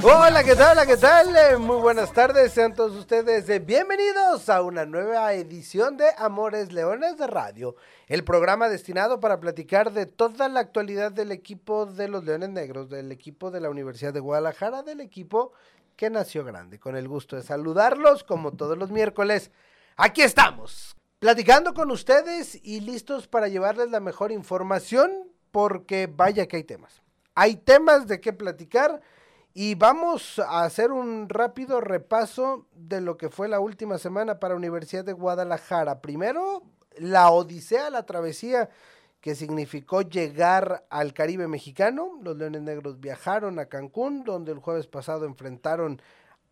Hola, ¿qué tal? Hola, ¿qué tal? Eh, Muy buenas tardes, sean todos ustedes eh, bienvenidos a una nueva edición de Amores Leones de Radio, el programa destinado para platicar de toda la actualidad del equipo de los Leones Negros, del equipo de la Universidad de Guadalajara, del equipo que nació grande. Con el gusto de saludarlos, como todos los miércoles, aquí estamos, platicando con ustedes y listos para llevarles la mejor información, porque vaya que hay temas. Hay temas de qué platicar. Y vamos a hacer un rápido repaso de lo que fue la última semana para Universidad de Guadalajara. Primero, la odisea, la travesía que significó llegar al Caribe mexicano. Los Leones Negros viajaron a Cancún, donde el jueves pasado enfrentaron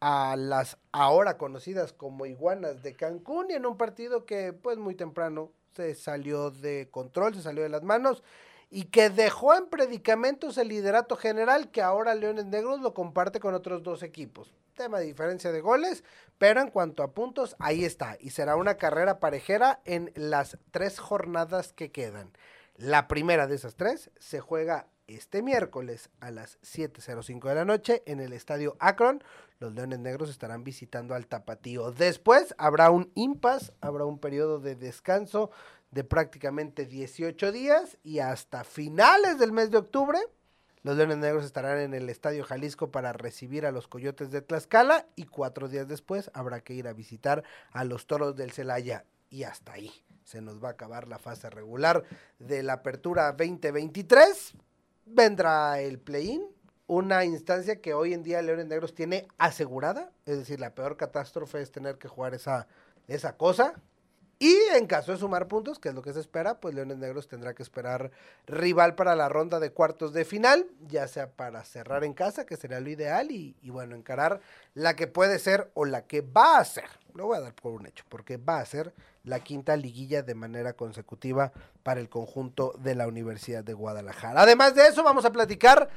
a las ahora conocidas como iguanas de Cancún y en un partido que pues muy temprano se salió de control, se salió de las manos y que dejó en predicamentos el liderato general que ahora Leones Negros lo comparte con otros dos equipos. Tema de diferencia de goles, pero en cuanto a puntos, ahí está. Y será una carrera parejera en las tres jornadas que quedan. La primera de esas tres se juega este miércoles a las 7.05 de la noche en el estadio Akron. Los Leones Negros estarán visitando al Tapatío. Después habrá un impas, habrá un periodo de descanso de prácticamente 18 días y hasta finales del mes de octubre los Leones Negros estarán en el Estadio Jalisco para recibir a los Coyotes de Tlaxcala y cuatro días después habrá que ir a visitar a los Toros del Celaya. Y hasta ahí se nos va a acabar la fase regular de la Apertura 2023. Vendrá el play-in, una instancia que hoy en día Leones Negros tiene asegurada, es decir, la peor catástrofe es tener que jugar esa, esa cosa, y en caso de sumar puntos, que es lo que se espera, pues Leones Negros tendrá que esperar rival para la ronda de cuartos de final, ya sea para cerrar en casa, que sería lo ideal, y, bueno, encarar la que puede ser o la que va a ser, lo voy a dar por un hecho, porque va a ser la quinta liguilla de manera consecutiva para el conjunto de la Universidad de Guadalajara. Además de eso, vamos a platicar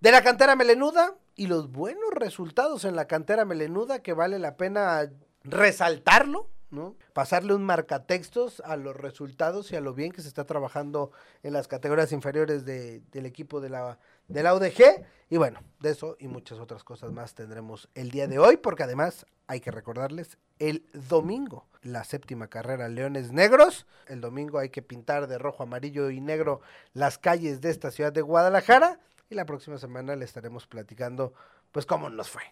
de la cantera melenuda y los buenos resultados en la cantera melenuda que vale la pena resaltarlo Pasarle un marcatextos a los resultados y a lo bien que se está trabajando en las categorías inferiores de, del equipo de la, de la UDG. Y bueno, de eso y muchas otras cosas más tendremos el día de hoy, porque además hay que recordarles el domingo la séptima carrera Leones Negros. El domingo hay que pintar de rojo, amarillo y negro las calles de esta ciudad de Guadalajara. Y la próxima semana le estaremos platicando pues cómo nos fue.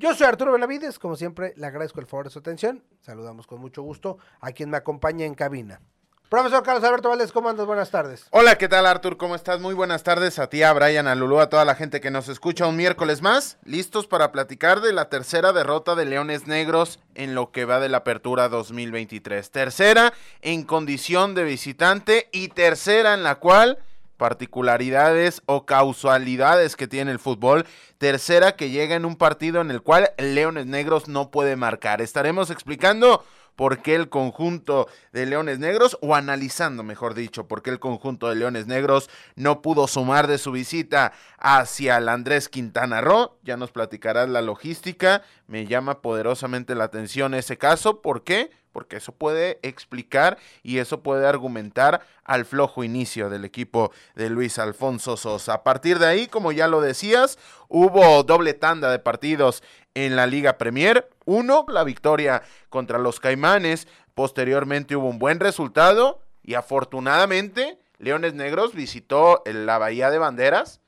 Yo soy Arturo Benavides, como siempre le agradezco el favor de su atención. Saludamos con mucho gusto a quien me acompaña en cabina. Profesor Carlos Alberto Valdés, ¿cómo andas? Buenas tardes. Hola, ¿qué tal Artur? ¿Cómo estás? Muy buenas tardes a ti, a Brian, a Lulú, a toda la gente que nos escucha un miércoles más. Listos para platicar de la tercera derrota de Leones Negros en lo que va de la apertura 2023. Tercera en condición de visitante y tercera en la cual particularidades o causalidades que tiene el fútbol. Tercera que llega en un partido en el cual Leones Negros no puede marcar. Estaremos explicando por qué el conjunto de Leones Negros, o analizando, mejor dicho, por qué el conjunto de Leones Negros no pudo sumar de su visita hacia el Andrés Quintana Roo. Ya nos platicarás la logística. Me llama poderosamente la atención ese caso. ¿Por qué? Porque eso puede explicar y eso puede argumentar al flojo inicio del equipo de Luis Alfonso Sosa. A partir de ahí, como ya lo decías, hubo doble tanda de partidos en la Liga Premier. Uno, la victoria contra los Caimanes. Posteriormente hubo un buen resultado y afortunadamente Leones Negros visitó la Bahía de Banderas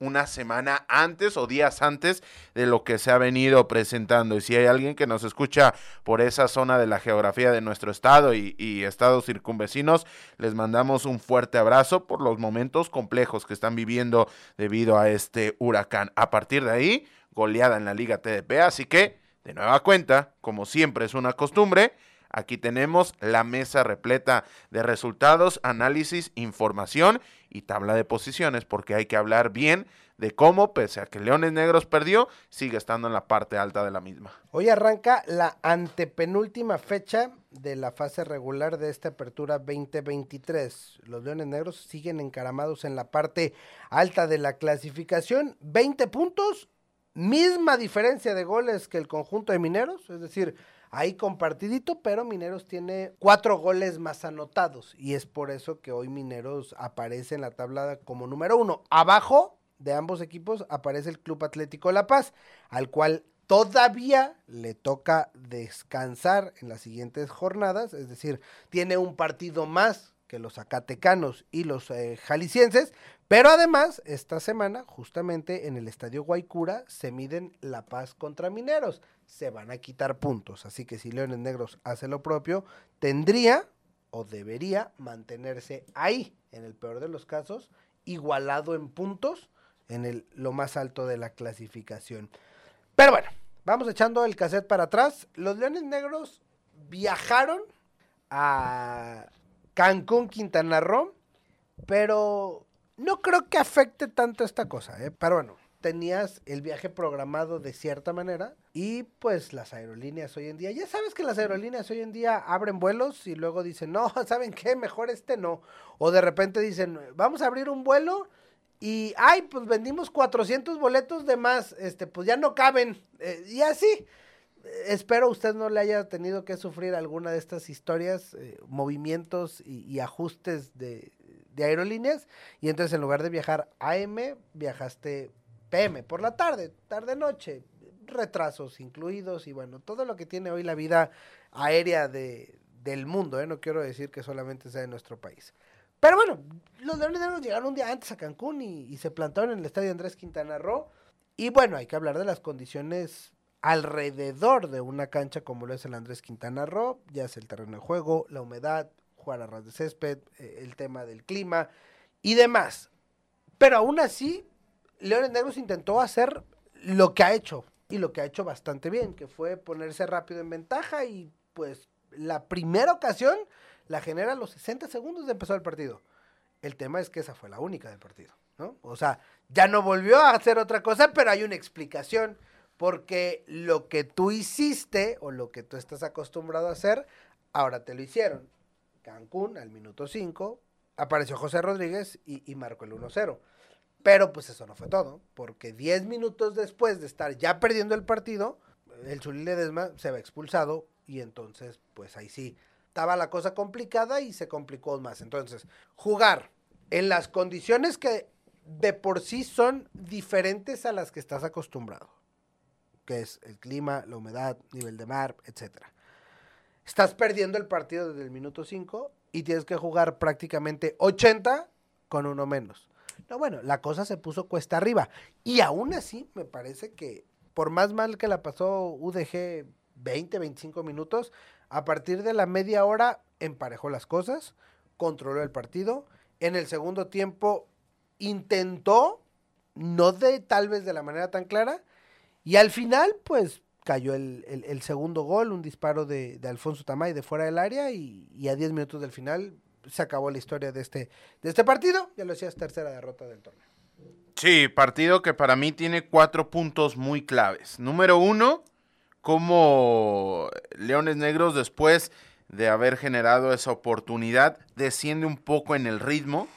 una semana antes o días antes de lo que se ha venido presentando. Y si hay alguien que nos escucha por esa zona de la geografía de nuestro estado y, estados circunvecinos, les mandamos un fuerte abrazo por los momentos complejos que están viviendo debido a este huracán. A partir de ahí, goleada en la Liga TDP. Así que, de nueva cuenta, como siempre es una costumbre, Aquí tenemos la mesa repleta de resultados, análisis, información y tabla de posiciones, porque hay que hablar bien de cómo, pese a que Leones Negros perdió, sigue estando en la parte alta de la misma. Hoy arranca la antepenúltima fecha de la fase regular de esta apertura 2023. Los Leones Negros siguen encaramados en la parte alta de la clasificación, 20 puntos, misma diferencia de goles que el conjunto de Mineros, es decir, ahí compartidito, pero Mineros tiene cuatro goles más anotados y es por eso que hoy Mineros aparece en la tabla como número uno. Abajo de ambos equipos aparece el Club Atlético La Paz, al cual todavía le toca descansar en las siguientes jornadas, es decir, tiene un partido más que los acatecanos y los eh, jaliscienses, pero además esta semana justamente en el Estadio Guaycura se miden La Paz contra Mineros, se van a quitar puntos, así que si Leones Negros hace lo propio, tendría o debería mantenerse ahí, en el peor de los casos, igualado en puntos en el, lo más alto de la clasificación. Pero bueno, vamos echando el cassette para atrás. Los Leones Negros viajaron a Cancún, Quintana Roo, pero no creo que afecte tanto esta cosa, ¿eh? Pero bueno, tenías el viaje programado de cierta manera y pues las aerolíneas hoy en día, ya sabes que las aerolíneas hoy en día abren vuelos y luego dicen, no, ¿saben qué? Mejor este no. O de repente dicen, vamos a abrir un vuelo y, ay, pues vendimos 400 boletos de más, este, pues ya no caben. Eh, y así, espero usted no le haya tenido que sufrir alguna de estas historias, eh, movimientos y, ajustes de, de, aerolíneas. Y entonces en lugar de viajar AM, viajaste PM por la tarde, tarde-noche, retrasos incluidos y bueno, todo lo que tiene hoy la vida aérea de, del mundo, ¿eh? no quiero decir que solamente sea de nuestro país. Pero bueno, los Leones Negros llegaron un día antes a Cancún y, se plantaron en el estadio Andrés Quintana Roo. Y bueno, hay que hablar de las condiciones alrededor de una cancha como lo es el Andrés Quintana Roo, ya es el terreno de juego, la humedad, jugar a ras de césped, eh, el tema del clima y demás. Pero aún así, Leones Negros intentó hacer lo que ha hecho y lo que ha hecho bastante bien, que fue ponerse rápido en ventaja y pues la primera ocasión la genera a los 60 segundos de empezar el partido. El tema es que esa fue la única del partido, ¿no? O sea, ya no volvió a hacer otra cosa, pero hay una explicación. Porque lo que tú hiciste o lo que tú estás acostumbrado a hacer, ahora te lo hicieron. Cancún al minuto 5, apareció José Rodríguez y, y marcó el 1-0. Pero pues eso no fue todo, porque 10 minutos después de estar ya perdiendo el partido, el Zulí Ledesma se va expulsado y entonces pues ahí sí estaba la cosa complicada y se complicó más. Entonces, jugar en las condiciones que de por sí son diferentes a las que estás acostumbrado, que es el clima, la humedad, nivel de mar, etcétera. Estás perdiendo el partido desde el minuto 5 y tienes que jugar prácticamente 80 con uno menos. No, bueno, la cosa se puso cuesta arriba. Y aún así, me parece que por más mal que la pasó UDG 20, 25 minutos, a partir de la media hora emparejó las cosas, controló el partido. En el segundo tiempo intentó, no de tal vez de la manera tan clara, y al final pues cayó el, segundo gol, un disparo de, Alfonso Tamay de fuera del área y, y a 10 minutos del final se acabó la historia de este, de este partido. Ya lo decías, tercera derrota del torneo. Sí, partido que para mí tiene cuatro puntos muy claves. Número uno, cómo Leones Negros después de haber generado esa oportunidad desciende un poco en el ritmo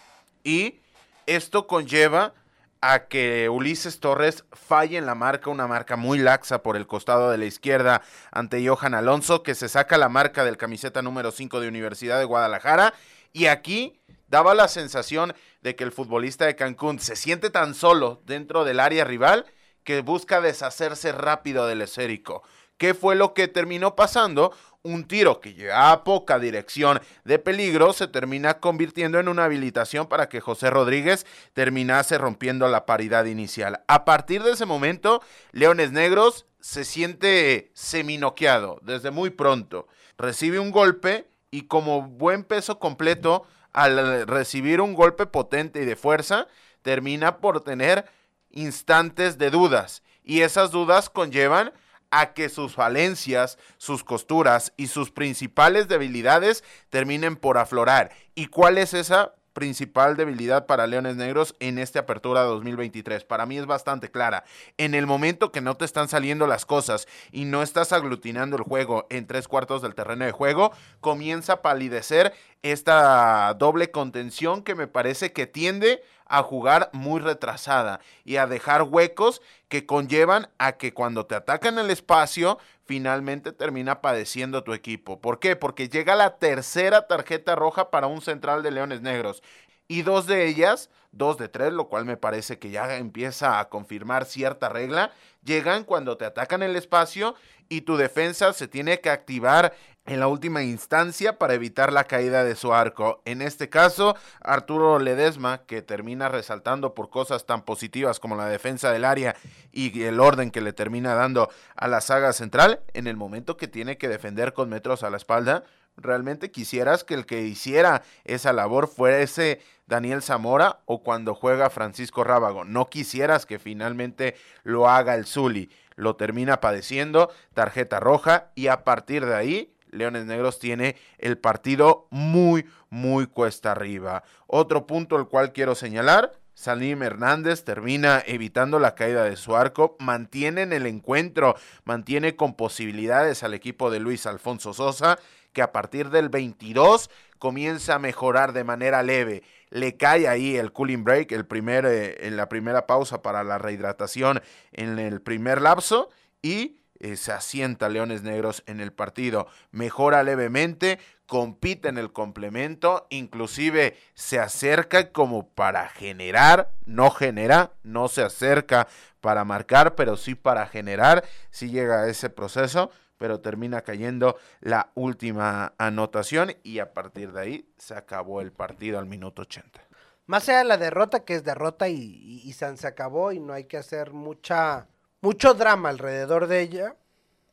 y esto conlleva a que Ulises Torres falle en la marca, una marca muy laxa por el costado de la izquierda ante Johan Alonso, que se saca la marca del camiseta número 5 de Universidad de Guadalajara. Y aquí daba la sensación de que el futbolista de Cancún se siente tan solo dentro del área rival que busca deshacerse rápido del esférico. ¿Qué fue lo que terminó pasando? Un tiro que llega a poca dirección de peligro se termina convirtiendo en una habilitación para que José Rodríguez terminase rompiendo la paridad inicial. A partir de ese momento, Leones Negros se siente seminoqueado desde muy pronto. Recibe un golpe y como buen peso completo, al recibir un golpe potente y de fuerza, termina por tener instantes de dudas. Y esas dudas conllevan a que sus falencias, sus costuras y sus principales debilidades terminen por aflorar. ¿Y cuál es esa principal debilidad para Leones Negros en esta apertura 2023. Para mí es bastante clara. En el momento que no te están saliendo las cosas y no estás aglutinando el juego en tres cuartos del terreno de juego, comienza a palidecer esta doble contención que me parece que tiende a jugar muy retrasada y a dejar huecos que conllevan a que cuando te atacan el espacio, finalmente termina padeciendo tu equipo. ¿Por qué? Porque llega la tercera tarjeta roja para un central de Leones Negros. Y dos de ellas, dos de tres, lo cual me parece que ya empieza a confirmar cierta regla, llegan cuando te atacan el espacio y tu defensa se tiene que activar en la última instancia para evitar la caída de su arco. En este caso, Arturo Ledesma, que termina resaltando por cosas tan positivas como la defensa del área y el orden que le termina dando a la saga central, en el momento que tiene que defender con metros a la espalda, realmente quisieras que el que hiciera esa labor fuese Daniel Zamora o cuando juega Francisco Rábago. No quisieras que finalmente lo haga el Zuli. Lo termina padeciendo, tarjeta roja y a partir de ahí Leones Negros tiene el partido muy, muy cuesta arriba. Otro punto el cual quiero señalar, Salim Hernández termina evitando la caída de su arco, mantiene en el encuentro, mantiene con posibilidades al equipo de Luis Alfonso Sosa, que a partir del 22 comienza a mejorar de manera leve. Le cae ahí el cooling break, el primer, eh, en la primera pausa para la rehidratación en el primer lapso y eh, se asienta Leones Negros en el partido. Mejora levemente, compite en el complemento, inclusive se acerca como para generar, no genera, no se acerca para marcar, pero sí para generar, sí llega a ese proceso, pero termina cayendo la última anotación y a partir de ahí se acabó el partido al minuto 80. Más allá de la derrota, que es derrota y, y, se acabó y no hay que hacer mucha mucho drama alrededor de ella,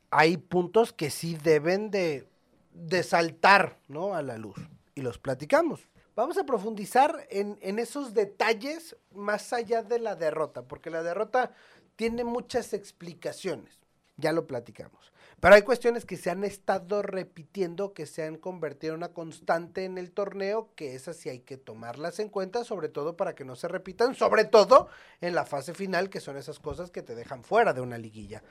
hay puntos que sí deben de, de saltar ¿no? a la luz y los platicamos. Vamos a profundizar en, en, esos detalles más allá de la derrota, porque la derrota tiene muchas explicaciones, ya lo platicamos. Pero hay cuestiones que se han estado repitiendo, que se han convertido en una constante en el torneo, que esas sí hay que tomarlas en cuenta, sobre todo para que no se repitan, sobre todo en la fase final, que son esas cosas que te dejan fuera de una liguilla.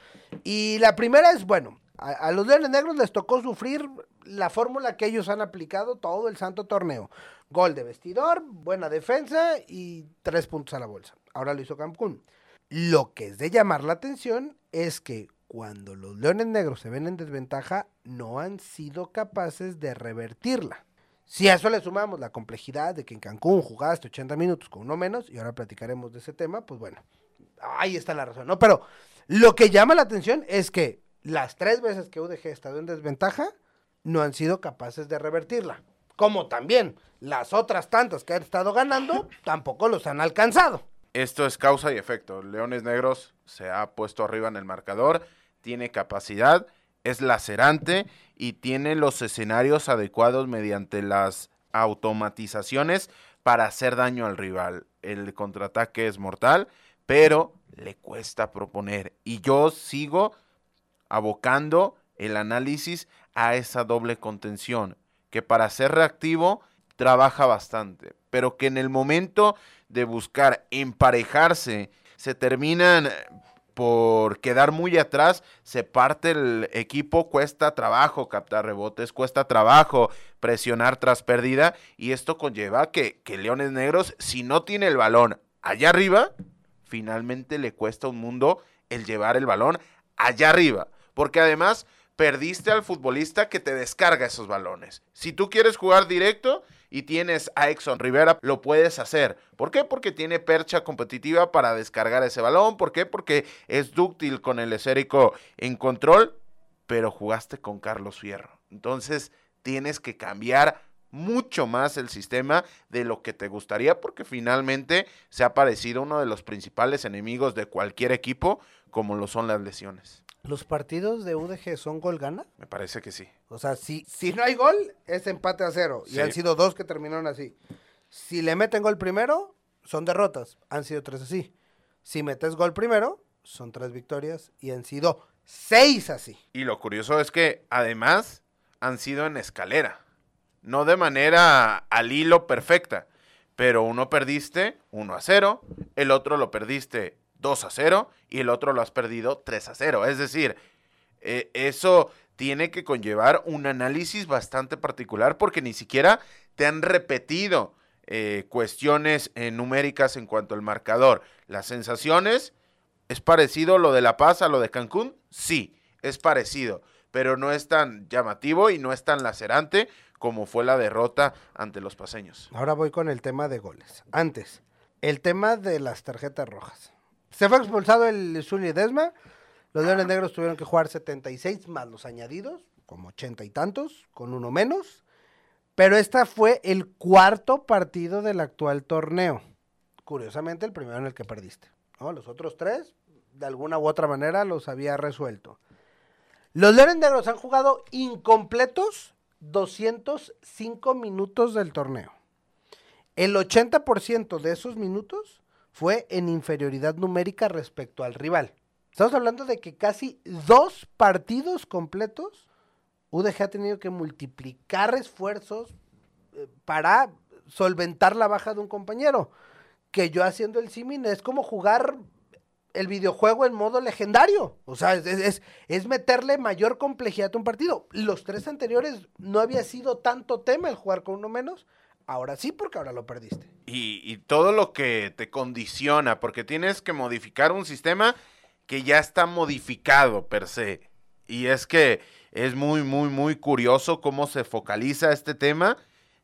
Y la primera es, bueno, a, a los Leones Negros les tocó sufrir la fórmula que ellos han aplicado todo el santo torneo. Gol de vestidor, buena defensa y tres puntos a la bolsa. Ahora lo hizo Cancún. Lo que es de llamar la atención es que cuando los Leones Negros se ven en desventaja, no han sido capaces de revertirla. Si a eso le sumamos la complejidad de que en Cancún jugaste 80 minutos con uno menos, y ahora platicaremos de ese tema, pues bueno, ahí está la razón, ¿no? Pero lo que llama la atención es que las tres veces que UDG ha estado en desventaja, no han sido capaces de revertirla. Como también las otras tantas que han estado ganando, tampoco los han alcanzado. Esto es causa y efecto. Leones Negros se ha puesto arriba en el marcador tiene capacidad, es lacerante y tiene los escenarios adecuados mediante las automatizaciones para hacer daño al rival. El contraataque es mortal, pero le cuesta proponer. Y yo sigo abocando el análisis a esa doble contención, que para ser reactivo trabaja bastante, pero que en el momento de buscar emparejarse se terminan por quedar muy atrás, se parte el equipo, cuesta trabajo captar rebotes, cuesta trabajo presionar tras pérdida y esto conlleva que, que Leones Negros, si no tiene el balón allá arriba, finalmente le cuesta un mundo el llevar el balón allá arriba, porque además perdiste al futbolista que te descarga esos balones. Si tú quieres jugar directo, y tienes a Exxon Rivera, lo puedes hacer. ¿Por qué? Porque tiene percha competitiva para descargar ese balón. ¿Por qué? Porque es dúctil con el esférico en control, pero jugaste con Carlos Fierro. Entonces tienes que cambiar mucho más el sistema de lo que te gustaría porque finalmente se ha parecido uno de los principales enemigos de cualquier equipo como lo son las lesiones. ¿Los partidos de UDG son gol gana? Me parece que sí. O sea, si, si no hay gol, es empate a cero. Y han sido dos que terminaron así. Si le meten gol primero, son derrotas. Han sido tres así. Si metes gol primero, son tres victorias. Y han sido seis así. Y lo curioso es que además han sido en escalera. No de manera al hilo perfecta. pero uno perdiste 1 a 0, el otro lo perdiste 2 a 0 y el otro lo has perdido 3 a 0. Es decir, eh, eso tiene que conllevar un análisis bastante particular porque ni siquiera te han repetido eh, cuestiones eh, numéricas en cuanto al marcador. Las sensaciones, ¿es parecido lo de La Paz a lo de Cancún? Sí, es parecido, pero no es tan llamativo y no es tan lacerante como fue la derrota ante los paseños. Ahora voy con el tema de goles. Antes, el tema de las tarjetas rojas. Se fue expulsado el Zuli Desma. Los Leones Negros tuvieron que jugar 76 más los añadidos, como 80 y tantos, con uno menos. Pero esta fue el cuarto partido del actual torneo. Curiosamente, el primero en el que perdiste. Los otros tres, de alguna u otra manera, los había resuelto. Los Leones Negros han jugado incompletos 205 minutos del torneo. El 80% de esos minutos fue en inferioridad numérica respecto al rival. Estamos hablando de que casi dos partidos completos UDG ha tenido que multiplicar esfuerzos eh, para solventar la baja de un compañero. Que yo haciendo el simin es como jugar el videojuego en modo legendario. O sea, es, es, meterle mayor complejidad a un partido. Los tres anteriores no había sido tanto tema el jugar con uno menos. Ahora sí, porque ahora lo perdiste. Y, todo lo que te condiciona, porque tienes que modificar un sistema que ya está modificado per se. Y es que es muy, muy, muy curioso cómo se focaliza este tema.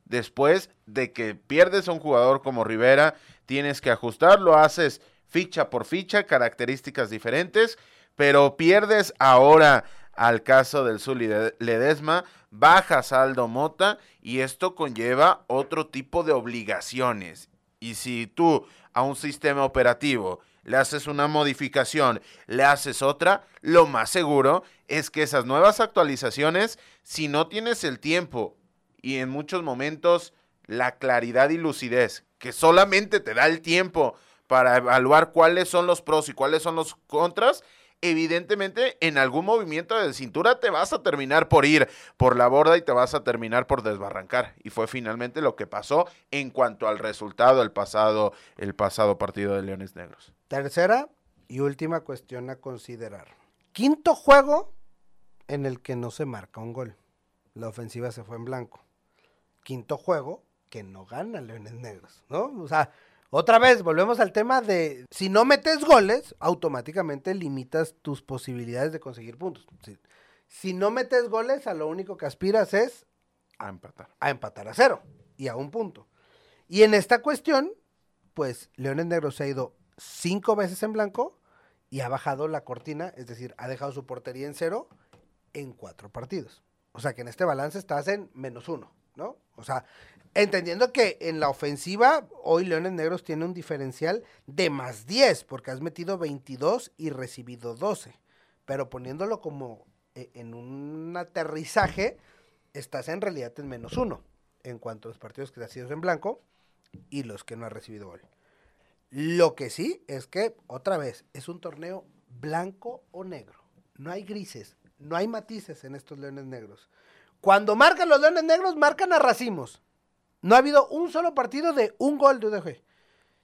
Después de que pierdes a un jugador como Rivera, tienes que ajustarlo, haces ficha por ficha, características diferentes, pero pierdes ahora al caso del Zuli Ledesma, bajas Aldo Mota y esto conlleva otro tipo de obligaciones. Y si tú a un sistema operativo le haces una modificación, le haces otra, lo más seguro es que esas nuevas actualizaciones, si no tienes el tiempo y en muchos momentos la claridad y lucidez que solamente te da el tiempo para evaluar cuáles son los pros y cuáles son los contras, evidentemente en algún movimiento de cintura te vas a terminar por ir por la borda y te vas a terminar por desbarrancar. Y fue finalmente lo que pasó en cuanto al resultado del pasado, el pasado partido de Leones Negros. Tercera y última cuestión a considerar. Quinto juego en el que no se marca un gol. La ofensiva se fue en blanco. Quinto juego que no gana Leones Negros, ¿no? O sea, otra vez, volvemos al tema de si no metes goles, automáticamente limitas tus posibilidades de conseguir puntos. Si, no metes goles, a lo único que aspiras es a empatar. A empatar a cero y a un punto. Y en esta cuestión, pues Leones Negros se ha ido cinco veces en blanco y ha bajado la cortina, es decir, ha dejado su portería en cero en cuatro partidos. O sea que en este balance estás en menos uno, ¿no? O sea, Entendiendo que en la ofensiva, hoy Leones Negros tiene un diferencial de más 10, porque has metido 22 y recibido 12. Pero poniéndolo como eh, en un aterrizaje, estás en realidad en menos 1, en cuanto a los partidos que te has en blanco y los que no has recibido gol. Lo que sí es que, otra vez, es un torneo blanco o negro. No hay grises, no hay matices en estos Leones Negros. Cuando marcan los Leones Negros, marcan a racimos. No ha habido un solo partido de un gol de UDG.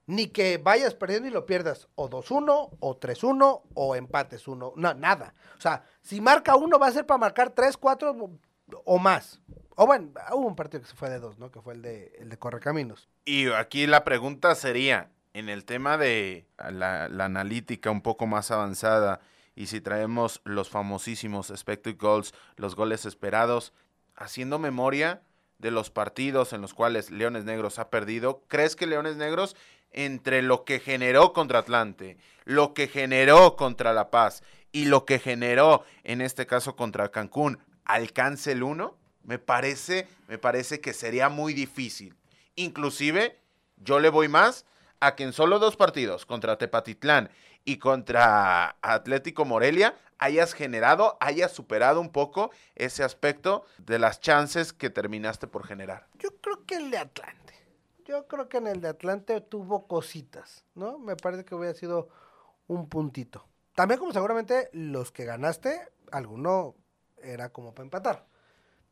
Ni que vayas perdiendo y lo pierdas o 2-1 o 3-1 o empates 1. No, nada. O sea, si marca uno va a ser para marcar 3, 4 o más. O bueno, hubo un partido que se fue de dos, ¿no? Que fue el de, el de Correcaminos. Y aquí la pregunta sería, en el tema de la, la analítica un poco más avanzada, y si traemos los famosísimos expected goals, los goles esperados, haciendo memoria, de los partidos en los cuales Leones Negros ha perdido, ¿crees que Leones Negros, entre lo que generó contra Atlante, lo que generó contra La Paz y lo que generó en este caso contra Cancún, alcance el uno? Me parece, me parece que sería muy difícil. Inclusive, yo le voy más a que en solo dos partidos, contra Tepatitlán y contra Atlético Morelia, hayas generado, hayas superado un poco ese aspecto de las chances que terminaste por generar. Yo creo que el de Atlante. Yo creo que en el de Atlante tuvo cositas, ¿no? Me parece que hubiera sido un puntito. También como seguramente los que ganaste, alguno era como para empatar.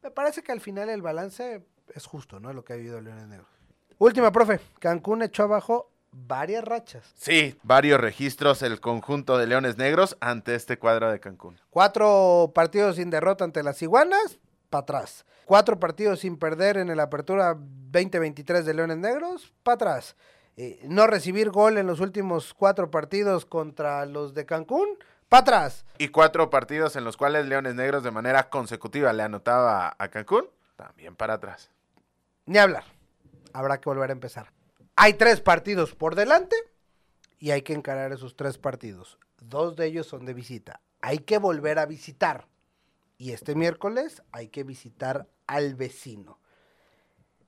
Me parece que al final el balance es justo, ¿no? Lo que ha vivido Leones Negros. Última, profe. Cancún echó abajo varias rachas. Sí, varios registros el conjunto de Leones Negros ante este cuadro de Cancún. Cuatro partidos sin derrota ante las Iguanas, para atrás. Cuatro partidos sin perder en el Apertura 2023 de Leones Negros, para atrás. Eh, no recibir gol en los últimos cuatro partidos contra los de Cancún, para atrás. Y cuatro partidos en los cuales Leones Negros de manera consecutiva le anotaba a Cancún, también para atrás. Ni hablar. Habrá que volver a empezar. Hay tres partidos por delante y hay que encarar esos tres partidos. Dos de ellos son de visita. Hay que volver a visitar. Y este miércoles hay que visitar al vecino.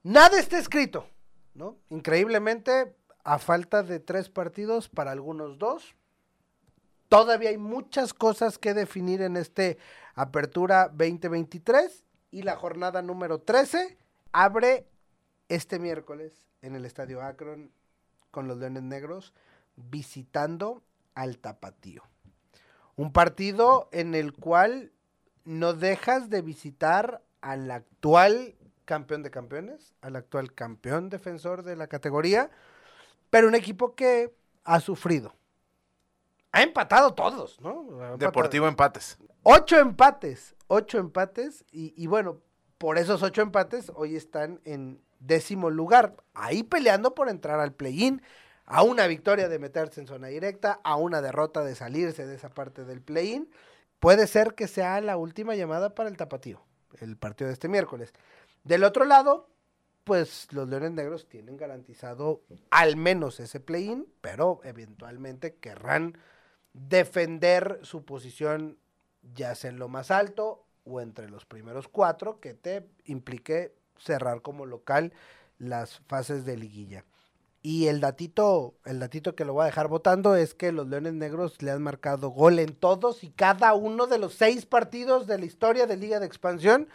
Nada está escrito, ¿no? Increíblemente, a falta de tres partidos, para algunos dos, todavía hay muchas cosas que definir en este Apertura 2023 y la jornada número 13 abre este miércoles en el Estadio Akron con los Leones Negros visitando al Tapatío. Un partido en el cual no dejas de visitar al actual campeón de campeones, al actual campeón defensor de la categoría, pero un equipo que ha sufrido. Ha empatado todos, ¿no? Deportivo empates. Ocho empates, ocho empates, y, y bueno, por esos ocho empates hoy están en décimo lugar, ahí peleando por entrar al play-in, a una victoria de meterse en zona directa, a una derrota de salirse de esa parte del play-in. Puede ser que sea la última llamada para el tapatío, el partido de este miércoles. Del otro lado, pues los Leones Negros tienen garantizado al menos ese play-in, pero eventualmente querrán defender su posición ya sea en lo más alto o entre los primeros cuatro, que te implique cerrar como local las fases de liguilla. Y el datito, el datito que lo voy a dejar votando es que los Leones Negros le han marcado gol en todos y cada uno de los seis partidos de la historia de Liga de Expansión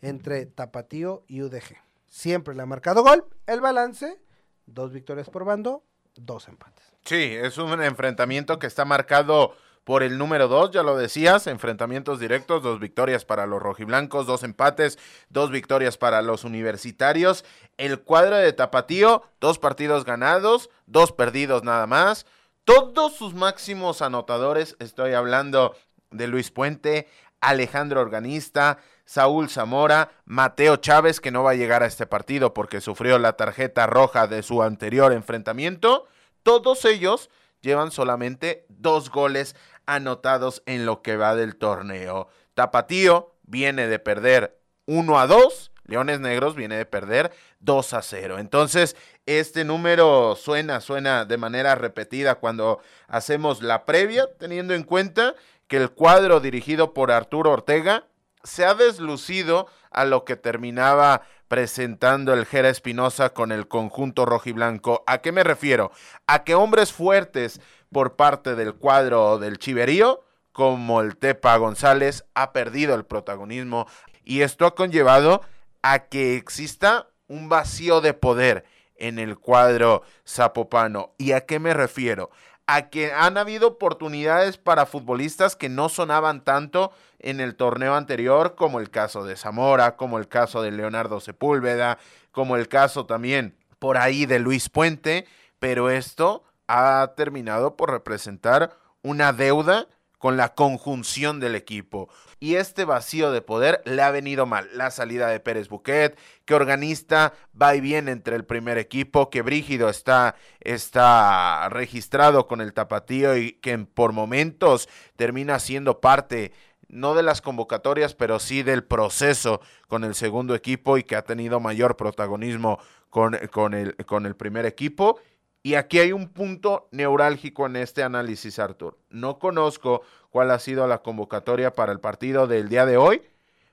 entre Tapatío y UDG. Siempre le ha marcado gol. El balance, dos victorias por bando, dos empates. Sí, es un enfrentamiento que está marcado por el número dos, ya lo decías, enfrentamientos directos, dos victorias para los rojiblancos, dos empates, dos victorias para los universitarios. El cuadro de Tapatío, dos partidos ganados, dos perdidos nada más. Todos sus máximos anotadores, estoy hablando de Luis Puente, Alejandro Organista, Saúl Zamora, Mateo Chávez, que no va a llegar a este partido porque sufrió la tarjeta roja de su anterior enfrentamiento. Todos ellos llevan solamente dos goles anotados en lo que va del torneo. Tapatío viene de perder 1 a 2, Leones Negros viene de perder 2 a 0. Entonces, este número suena, suena de manera repetida cuando hacemos la previa, teniendo en cuenta que el cuadro dirigido por Arturo Ortega se ha deslucido a lo que terminaba presentando el Jera Espinosa con el conjunto rojiblanco. ¿A qué me refiero? A que hombres fuertes por parte del cuadro del Chiverío, como el Tepa González, ha perdido el protagonismo y esto ha conllevado a que exista un vacío de poder en el cuadro zapopano. ¿Y a qué me refiero? A que han habido oportunidades para futbolistas que no sonaban tanto en el torneo anterior, como el caso de Zamora, como el caso de Leonardo Sepúlveda, como el caso también por ahí de Luis Puente, pero esto ha terminado por representar una deuda con la conjunción del equipo. Y este vacío de poder le ha venido mal. La salida de Pérez Buquet, que organista va y viene entre el primer equipo, que Brígido está, está registrado con el tapatío y que por momentos termina siendo parte no de las convocatorias, pero sí del proceso con el segundo equipo y que ha tenido mayor protagonismo con, con, el, con el primer equipo. Y aquí hay un punto neurálgico en este análisis, Artur. No conozco cuál ha sido la convocatoria para el partido del día de hoy,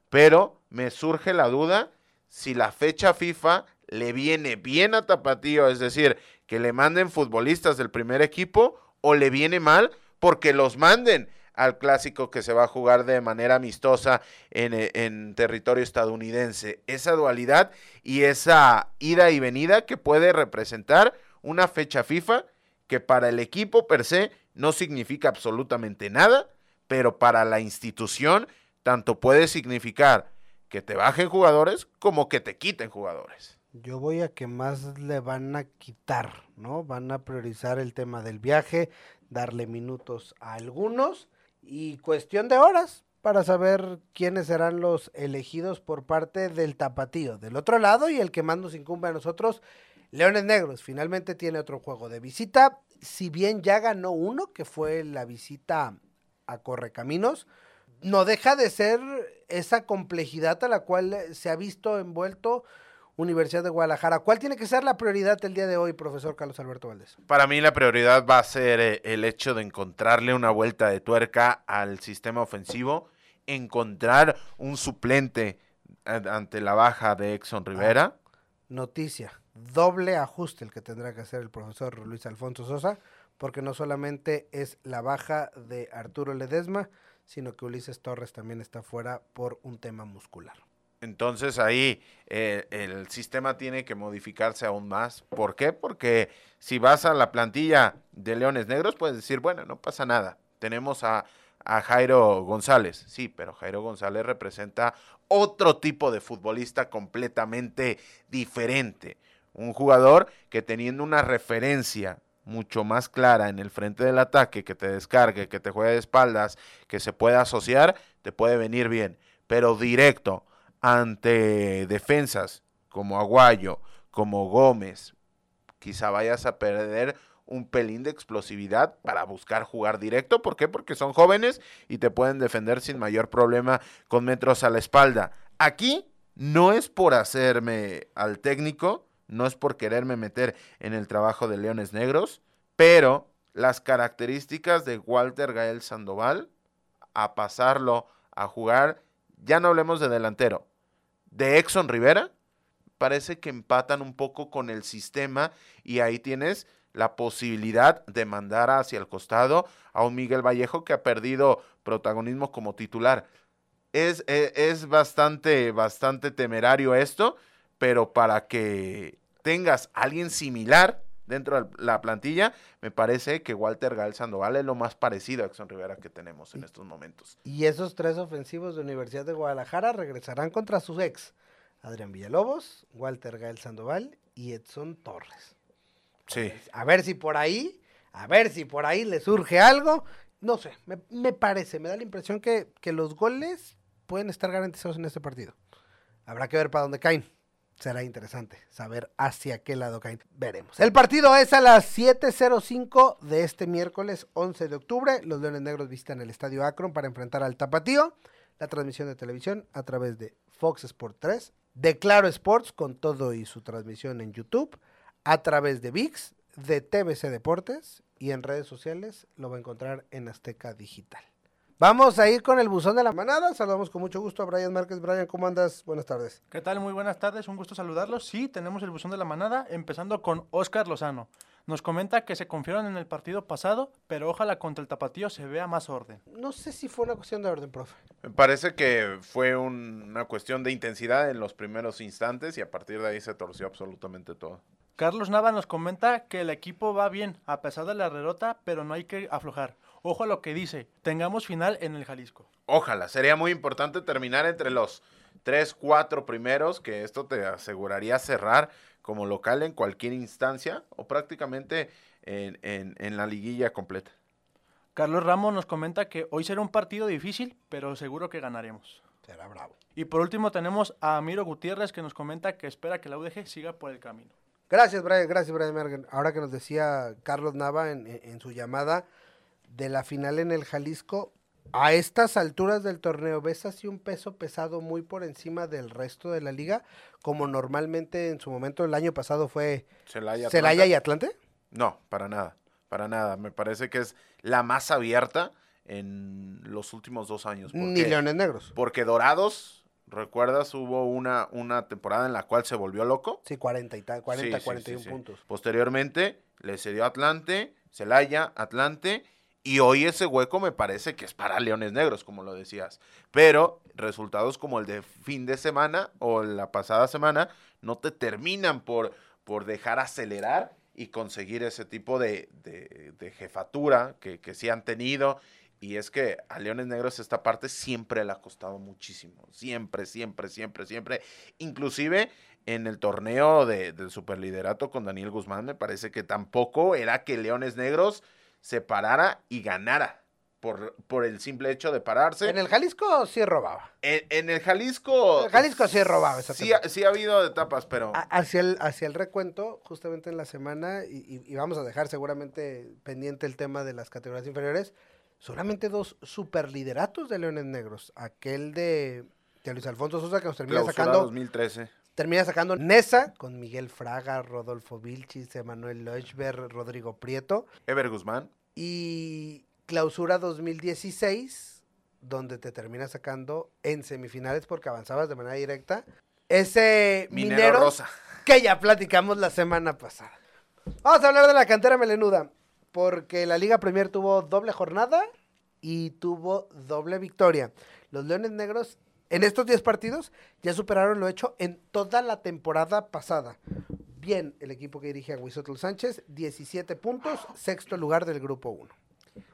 pero me surge la duda si la fecha FIFA le viene bien a Tapatío, es decir, que le manden futbolistas del primer equipo, o le viene mal porque los manden al clásico que se va a jugar de manera amistosa en, en, territorio estadounidense. Esa dualidad y esa ida y venida que puede representar una fecha FIFA que para el equipo per se no significa absolutamente nada, pero para la institución tanto puede significar que te bajen jugadores como que te quiten jugadores. Yo voy a que más le van a quitar, ¿no? Van a priorizar el tema del viaje, darle minutos a algunos y cuestión de horas para saber quiénes serán los elegidos por parte del tapatío. Del otro lado y el que más nos incumbe a nosotros, Leones Negros. Finalmente tiene otro juego de visita. Si bien ya ganó uno, que fue la visita a Correcaminos, no deja de ser esa complejidad a la cual se ha visto envuelto Universidad de Guadalajara. ¿Cuál tiene que ser la prioridad el día de hoy, profesor Carlos Alberto Valdés? Para mí la prioridad va a ser eh, el hecho de encontrarle una vuelta de tuerca al sistema ofensivo, encontrar un suplente ante la baja de Exxon ah, Rivera. noticia, doble ajuste el que tendrá que hacer el profesor Luis Alfonso Sosa, porque no solamente es la baja de Arturo Ledesma, sino que Ulises Torres también está fuera por un tema muscular. Entonces ahí eh, el sistema tiene que modificarse aún más. ¿Por qué? Porque si vas a la plantilla de Leones Negros, puedes decir, bueno, no pasa nada. Tenemos a, a Jairo González. Sí, pero Jairo González representa otro tipo de futbolista completamente diferente. Un jugador que teniendo una referencia mucho más clara en el frente del ataque, que te descargue, que te juegue de espaldas, que se pueda asociar, te puede venir bien. Pero directo, ante defensas como Aguayo, como Gómez, quizá vayas a perder un pelín de explosividad para buscar jugar directo. ¿Por qué? Porque son jóvenes y te pueden defender sin mayor problema con metros a la espalda. Aquí no es por hacerme al técnico, no es por quererme meter en el trabajo de Leones Negros, pero las características de Walter Gael Sandoval a pasarlo a jugar, ya no hablemos de delantero, de Exxon Rivera, parece que empatan un poco con el sistema y ahí tienes la posibilidad de mandar hacia el costado a un Miguel Vallejo que ha perdido protagonismo como titular. Es, es, es bastante, bastante temerario esto, pero para que tengas a alguien similar dentro de la plantilla, me parece que Walter Gal Sandoval es lo más parecido a Exxon Rivera que tenemos en estos momentos. Y esos tres ofensivos de Universidad de Guadalajara regresarán contra sus ex, Adrián Villalobos, Walter Gael Sandoval y Edson Torres. Sí. A ver si por ahí, a ver si por ahí le surge algo. No sé, me, parece, me da la impresión que, que los goles pueden estar garantizados en este partido. Habrá que ver para dónde caen será interesante saber hacia qué lado. Veremos. El partido es a las 7.05 de este miércoles 11 de octubre. Los Leones Negros visitan el Estadio Akron para enfrentar al Tapatío. La transmisión de televisión a través de Fox Sport 3, de Claro Sports con todo y su transmisión en YouTube, a través de VIX, de TVC Deportes y en redes sociales lo va a encontrar en Azteca Digital. Vamos a ir con el buzón de la manada. Saludamos con mucho gusto a Brian Márquez. Brian, ¿cómo andas? Buenas tardes. ¿Qué tal? Muy buenas tardes. Un gusto saludarlos. Sí, tenemos el buzón de la manada, empezando con Oscar Lozano. Nos comenta que se confiaron en el partido pasado, pero ojalá contra el tapatío se vea más orden. No sé si fue una cuestión de orden, profe. Me parece que fue una cuestión de intensidad en los primeros instantes y a partir de ahí se torció absolutamente todo. Carlos Nava nos comenta que el equipo va bien, a pesar de la derrota, pero no hay que aflojar. Ojo a lo que dice, tengamos final en el Jalisco. Ojalá, sería muy importante terminar entre los tres, cuatro primeros, que esto te aseguraría cerrar como local en cualquier instancia o prácticamente en, en la liguilla completa. Carlos Ramos nos comenta que hoy será un partido difícil, pero seguro que ganaremos. Será bravo. Y por último tenemos a Amiro Gutiérrez que nos comenta que espera que la UDG siga por el camino. Gracias, Brian. Gracias, Brian Mergen. Ahora que nos decía Carlos Nava en, en su llamada, de la final en el Jalisco, a estas alturas del torneo, ¿ves así un peso pesado muy por encima del resto de la liga? Como normalmente en su momento el año pasado fue Celaya, y Atlante? No, para nada, para nada. Me parece que es la más abierta en los últimos dos años. Ni Leones Negros. Porque Dorados, ¿recuerdas? Hubo una, una temporada en la cual se volvió loco. Sí, 40 y tal, 40, 41 puntos. Posteriormente le cedió Atlante, Celaya, Atlante y hoy ese hueco me parece que es para Leones Negros, como lo decías. Pero resultados como el de fin de semana o la pasada semana no te terminan por, por dejar acelerar y conseguir ese tipo de, de, jefatura que, que sí han tenido Y es que a Leones Negros esta parte siempre le ha costado muchísimo. Siempre, siempre, siempre, siempre. Inclusive en el torneo de, del superliderato con Daniel Guzmán, me parece que tampoco era que Leones Negros se parara y ganara. Por, por el simple hecho de pararse. En el Jalisco sí robaba. En, en el Jalisco. En el Jalisco sí robaba. Sí, ha- sí ha habido etapas, pero. A- Hacia el, hacia el recuento, justamente en la semana, y, y- y vamos a dejar seguramente pendiente el tema de las categorías inferiores, solamente dos superlideratos de Leones Negros. Aquel de, de Luis Alfonso Sosa que nos termina clausura sacando, 2013. Termina sacando Nesa con Miguel Fraga, Rodolfo Vilchis, Emanuel Lochberg, Rodrigo Prieto. Ever Guzmán. Y clausura 2016, donde te termina sacando en semifinales porque avanzabas de manera directa. Ese Minero, minero, Rosa. que ya platicamos la semana pasada. Vamos a hablar de la cantera melenuda, porque la Liga Premier tuvo doble jornada y tuvo doble victoria. Los Leones Negros en estos 10 partidos ya superaron lo hecho en toda la temporada pasada. Bien, el equipo que dirige a Huizotl Sánchez, 17 puntos, sexto lugar del grupo 1.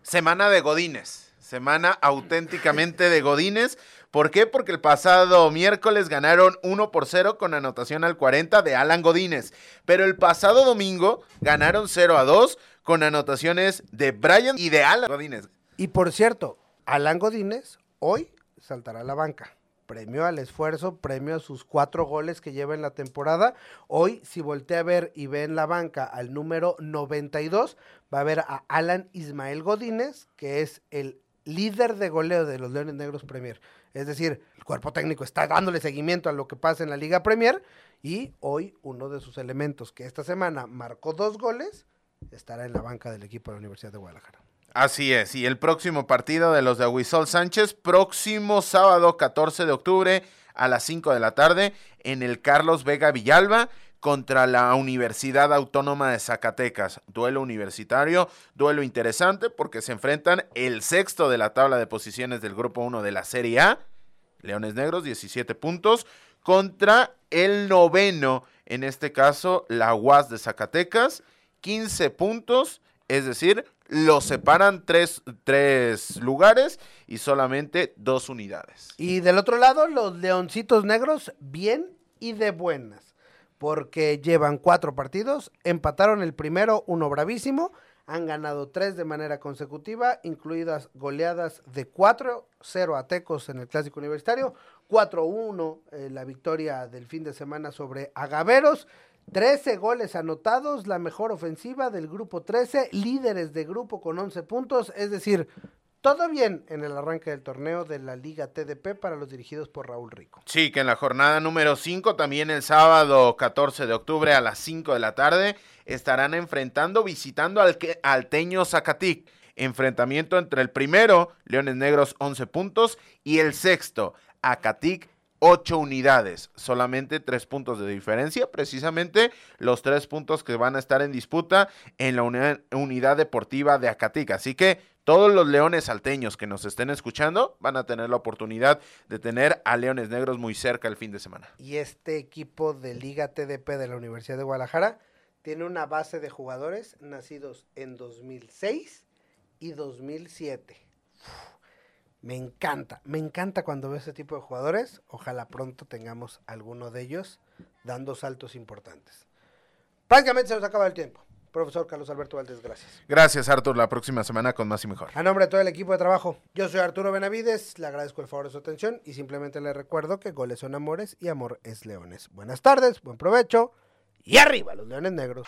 Semana de Godines. Semana auténticamente de Godines. ¿Por qué? Porque el pasado miércoles ganaron 1 por 0 con anotación al 40 de Alan Godínez. Pero el pasado domingo ganaron 0 a 2 con anotaciones de Brian y de Alan Godínez. Y por cierto, Alan Godínez hoy saltará a la banca. Premio al esfuerzo, premio a sus cuatro goles que lleva en la temporada. Hoy, si voltea a ver y ve en la banca al número 92, va a ver a Alan Ismael Godínez, que es el líder de goleo de los Leones Negros Premier. Es decir, el cuerpo técnico está dándole seguimiento a lo que pasa en la Liga Premier y hoy uno de sus elementos que esta semana marcó dos goles estará en la banca del equipo de la Universidad de Guadalajara. Así es, y el próximo partido de los de Huizol Sánchez, próximo sábado 14 de octubre a las 5 de la tarde en el Carlos Vega Villalba contra la Universidad Autónoma de Zacatecas. Duelo universitario, duelo interesante porque se enfrentan el sexto de la tabla de posiciones del grupo 1 de la Serie A, Leones Negros, 17 puntos, contra el noveno, en este caso la UAS de Zacatecas, 15 puntos, es decir, los separan tres, tres lugares y solamente dos unidades. Y del otro lado, los Leoncitos Negros, bien y de buenas, porque llevan cuatro partidos, empataron el primero, uno bravísimo, han ganado tres de manera consecutiva, incluidas goleadas de 4-0 a Tecos en el Clásico Universitario, 4-1 eh, la victoria del fin de semana sobre Agaveros, 13 goles anotados, la mejor ofensiva del grupo 13, líderes de grupo con 11 puntos, es decir, todo bien en el arranque del torneo de la Liga TDP para los dirigidos por Raúl Rico. Sí, que en la jornada número 5, también el sábado 14 de octubre a las 5 de la tarde, estarán enfrentando, visitando al que- al Teño Zacatic. Enfrentamiento entre el primero, Leones Negros 11 puntos, y el sexto, Acatic 8 unidades, solamente 3 puntos de diferencia, precisamente los 3 puntos que van a estar en disputa en la uni- unidad deportiva de Acatic. Así que todos los leones salteños que nos estén escuchando van a tener la oportunidad de tener a Leones Negros muy cerca el fin de semana. Y este equipo de Liga TDP de la Universidad de Guadalajara tiene una base de jugadores nacidos en 2006 y 2007. Me encanta, me encanta cuando veo ese tipo de jugadores. Ojalá pronto tengamos alguno de ellos dando saltos importantes. Prácticamente se nos acaba el tiempo. Profesor Carlos Alberto Valdés, gracias. Gracias, Artur. La próxima semana con más y mejor. A nombre de todo el equipo de trabajo, yo soy Arturo Benavides, le agradezco el favor de su atención y simplemente le recuerdo que goles son amores y amor es leones. Buenas tardes, buen provecho y arriba los leones negros.